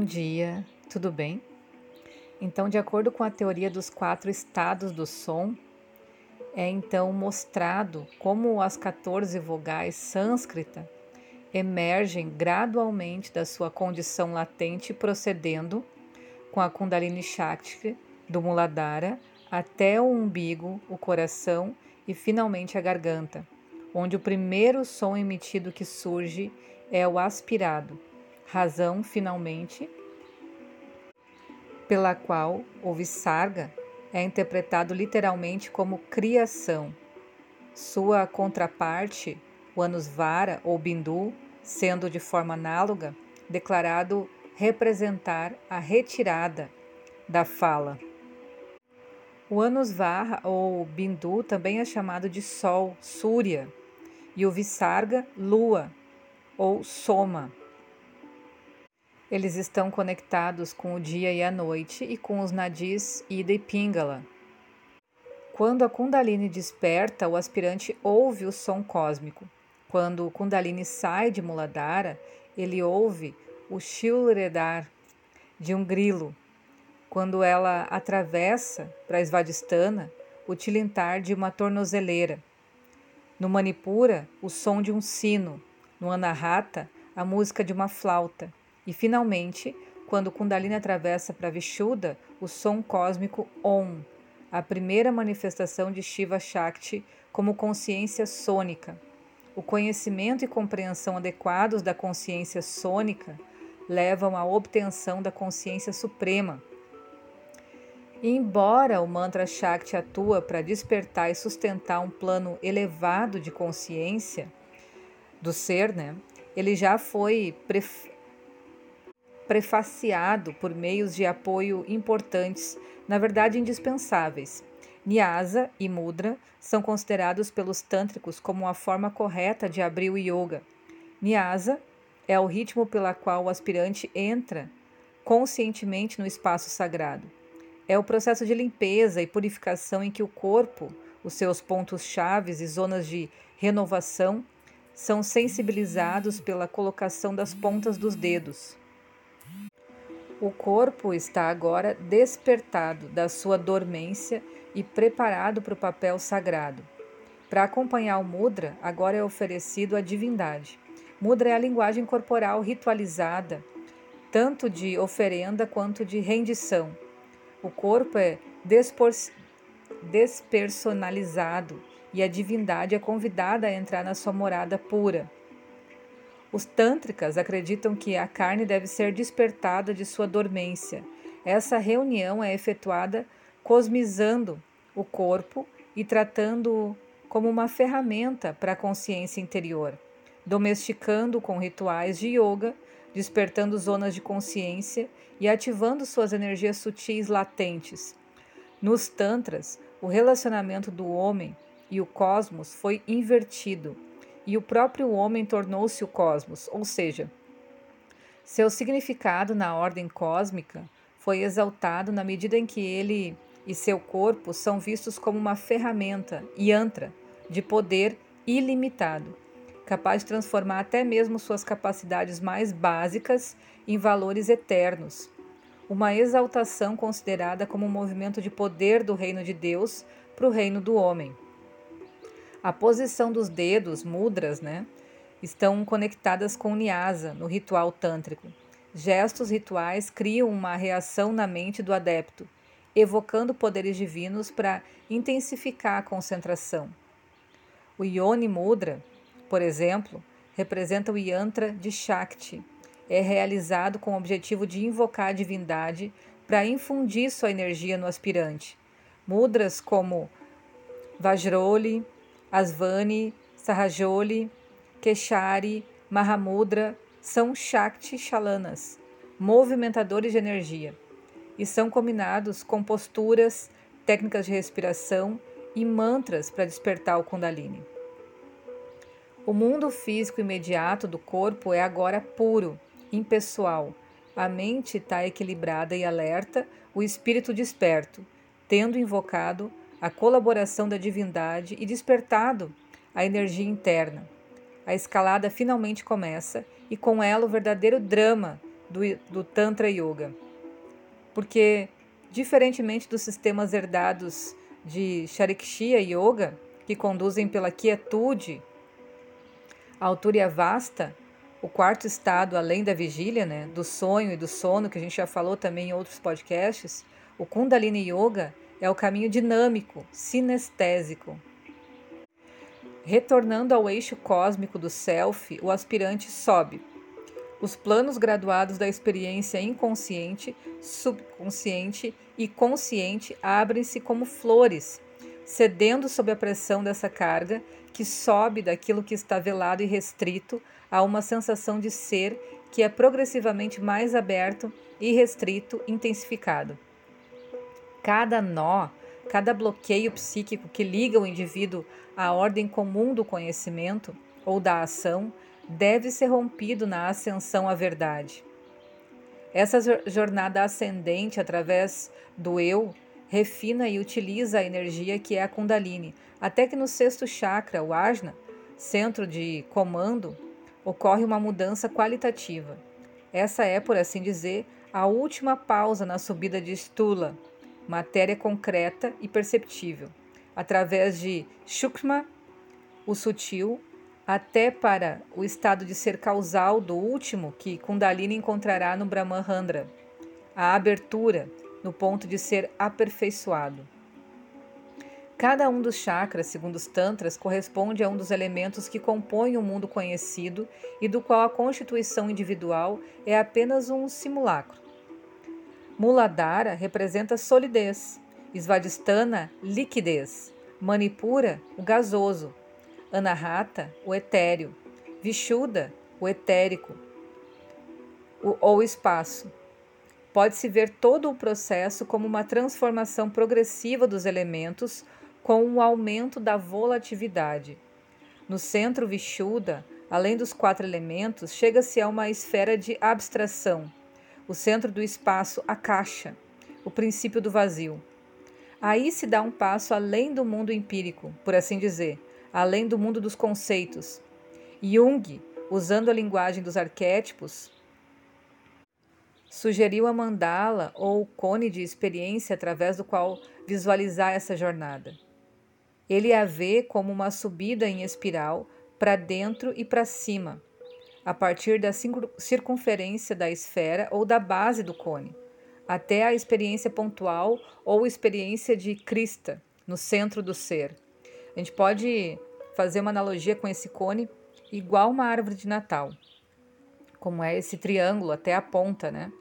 Bom dia, tudo bem? Então, de acordo com a teoria dos quatro estados do som, é então mostrado como as 14 vogais sânscrita emergem gradualmente da sua condição latente, procedendo com a Kundalini Shakti do Muladhara até o umbigo, o coração e finalmente a garganta, onde o primeiro som emitido que surge é o aspirado, razão finalmente pela qual o Visarga é interpretado literalmente como criação. Sua contraparte, o Anusvara ou Bindu, sendo de forma análoga, declarado representar a retirada da fala. O Anusvara ou Bindu também é chamado de Sol, Súria, e o Visarga, Lua ou Soma. Eles estão conectados com o dia e a noite e com os nadis Ida e Pingala. Quando a Kundalini desperta, o aspirante ouve o som cósmico. Quando o Kundalini sai de Muladhara, ele ouve o Shilredar de um grilo. Quando ela atravessa para Svadhisthana, o tilintar de uma tornozeleira. No Manipura, o som de um sino. No Anahata, a música de uma flauta. E finalmente, quando Kundalini atravessa para Vishuddha, o som cósmico Om, a primeira manifestação de Shiva Shakti como consciência sônica. O conhecimento e compreensão adequados da consciência sônica levam à obtenção da consciência suprema. Embora o mantra Shakti atua para despertar e sustentar um plano elevado de consciência do ser, né? Ele já foi prefaciado por meios de apoio importantes, na verdade indispensáveis. Nyasa e Mudra são considerados pelos tântricos como a forma correta de abrir o yoga. Nyasa é o ritmo pela qual o aspirante entra conscientemente no espaço sagrado. É o processo de limpeza e purificação em que o corpo, os seus pontos chaves e zonas de renovação são sensibilizados pela colocação das pontas dos dedos. O corpo está agora despertado da sua dormência e preparado para o papel sagrado. Para acompanhar o mudra, agora é oferecido a divindade. Mudra é a linguagem corporal ritualizada, tanto de oferenda quanto de rendição. O corpo é despersonalizado e a divindade é convidada a entrar na sua morada pura. Os tântricas acreditam que a carne deve ser despertada de sua dormência. Essa reunião é efetuada cosmizando o corpo e tratando-o como uma ferramenta para a consciência interior, domesticando com rituais de yoga, despertando zonas de consciência e ativando suas energias sutis latentes. Nos tantras, o relacionamento do homem e o cosmos foi invertido e o próprio homem tornou-se o cosmos, ou seja, seu significado na ordem cósmica foi exaltado na medida em que ele e seu corpo são vistos como uma ferramenta, yantra, de poder ilimitado, capaz de transformar até mesmo suas capacidades mais básicas em valores eternos. Uma exaltação considerada como um movimento de poder do reino de Deus para o reino do homem. A posição dos dedos, mudras, né, estão conectadas com Nyasa no ritual tântrico. Gestos rituais criam uma reação na mente do adepto, evocando poderes divinos para intensificar a concentração. O Yoni Mudra, por exemplo, representa o yantra de Shakti. É realizado com o objetivo de invocar a divindade para infundir sua energia no aspirante. Mudras como Vajroli, Asvani, Sahajoli, Keshari, Mahamudra são Shakti Chalanas, movimentadores de energia, e são combinados com posturas, técnicas de respiração e mantras para despertar o Kundalini. O mundo físico imediato do corpo é agora puro, impessoal. A mente está equilibrada e alerta, o espírito desperto, tendo invocado a colaboração da divindade e despertado a energia interna. A escalada finalmente começa e com ela o verdadeiro drama do, do Tantra Yoga. Porque, diferentemente dos sistemas herdados de Sharikshiya Yoga, que conduzem pela quietude, a altura e vasta, o quarto estado, além da vigília, né, do sonho e do sono, que a gente já falou também em outros podcasts, o Kundalini Yoga é o caminho dinâmico, sinestésico. Retornando ao eixo cósmico do Self, o aspirante sobe. Os planos graduados da experiência inconsciente, subconsciente e consciente abrem-se como flores, cedendo sob a pressão dessa carga que sobe daquilo que está velado e restrito a uma sensação de ser que é progressivamente mais aberto e restrito, intensificado. Cada nó, cada bloqueio psíquico que liga o indivíduo à ordem comum do conhecimento ou da ação deve ser rompido na ascensão à verdade. Essa jornada ascendente através do eu refina e utiliza a energia que é a Kundalini, até que no sexto chakra, o Ajna, centro de comando, ocorre uma mudança qualitativa. Essa é, por assim dizer, a última pausa na subida de Stula, matéria concreta e perceptível, através de Shukma, o sutil, até para o estado de ser causal do último que Kundalini encontrará no Brahmahandra, a abertura no ponto de ser aperfeiçoado. Cada um dos chakras, segundo os Tantras, corresponde a um dos elementos que compõem o mundo conhecido e do qual a constituição individual é apenas um simulacro. Muladhara representa solidez, Svadhisthana, liquidez, Manipura, o gasoso, Anahata, o etéreo, Vishuddha, o etérico, o, ou espaço. Pode-se ver todo o processo como uma transformação progressiva dos elementos com o aumento da volatilidade. No centro Vishuddha, além dos quatro elementos, chega-se a uma esfera de abstração, o centro do espaço, a caixa, o princípio do vazio. Aí se dá um passo além do mundo empírico, por assim dizer, além do mundo dos conceitos. Jung, usando a linguagem dos arquétipos, sugeriu a mandala ou cone de experiência através do qual visualizar essa jornada. Ele a vê como uma subida em espiral para dentro e para cima, a partir da circunferência da esfera ou da base do cone, até a experiência pontual ou experiência de crista, no centro do ser. A gente pode fazer uma analogia com esse cone igual uma árvore de Natal, como é esse triângulo até a ponta, né?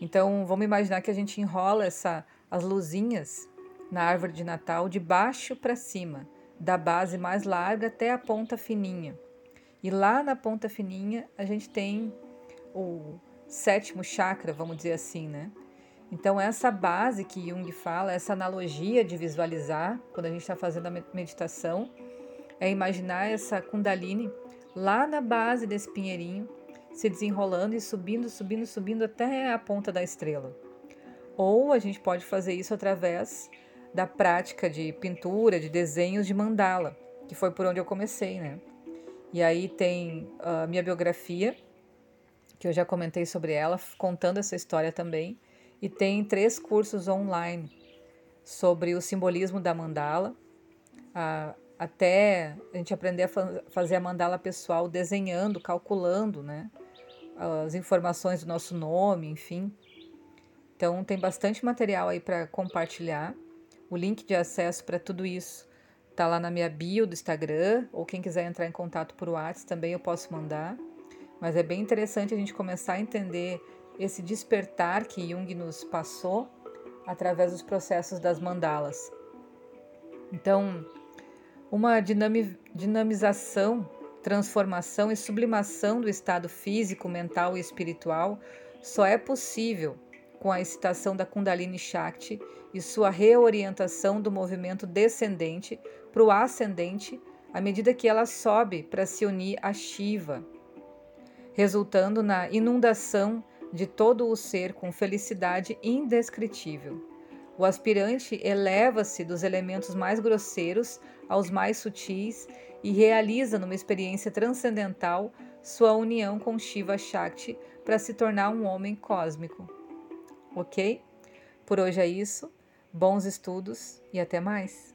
Então, vamos imaginar que a gente enrola essa, as luzinhas na árvore de Natal de baixo para cima, da base mais larga até a ponta fininha. E lá na ponta fininha a gente tem o sétimo chakra, vamos dizer assim, né? Então, essa base que Jung fala, essa analogia de visualizar, quando a gente está fazendo a meditação, é imaginar essa Kundalini lá na base desse pinheirinho, se desenrolando e subindo, subindo, subindo até a ponta da estrela. Ou a gente pode fazer isso através da prática de pintura, de desenhos de mandala, que foi por onde eu comecei, né? E aí tem a minha biografia, que eu já comentei sobre ela, contando essa história também, e tem três cursos online sobre o simbolismo da mandala, até a gente aprender a fa fazer a mandala pessoal desenhando, calculando, né? As informações do nosso nome, enfim. Então tem bastante material aí para compartilhar. O link de acesso para tudo isso está lá na minha bio do Instagram, ou quem quiser entrar em contato por WhatsApp também eu posso mandar. Mas é bem interessante a gente começar a entender esse despertar que Jung nos passou através dos processos das mandalas. Então, uma dinami dinamização, transformação e sublimação do estado físico, mental e espiritual só é possível com a excitação da Kundalini Shakti e sua reorientação do movimento descendente para o ascendente à medida que ela sobe para se unir a Shiva, resultando na inundação de todo o ser com felicidade indescritível. O aspirante eleva-se dos elementos mais grosseiros aos mais sutis e realiza numa experiência transcendental sua união com Shiva Shakti para se tornar um homem cósmico. Ok? Por hoje é isso. Bons estudos e até mais!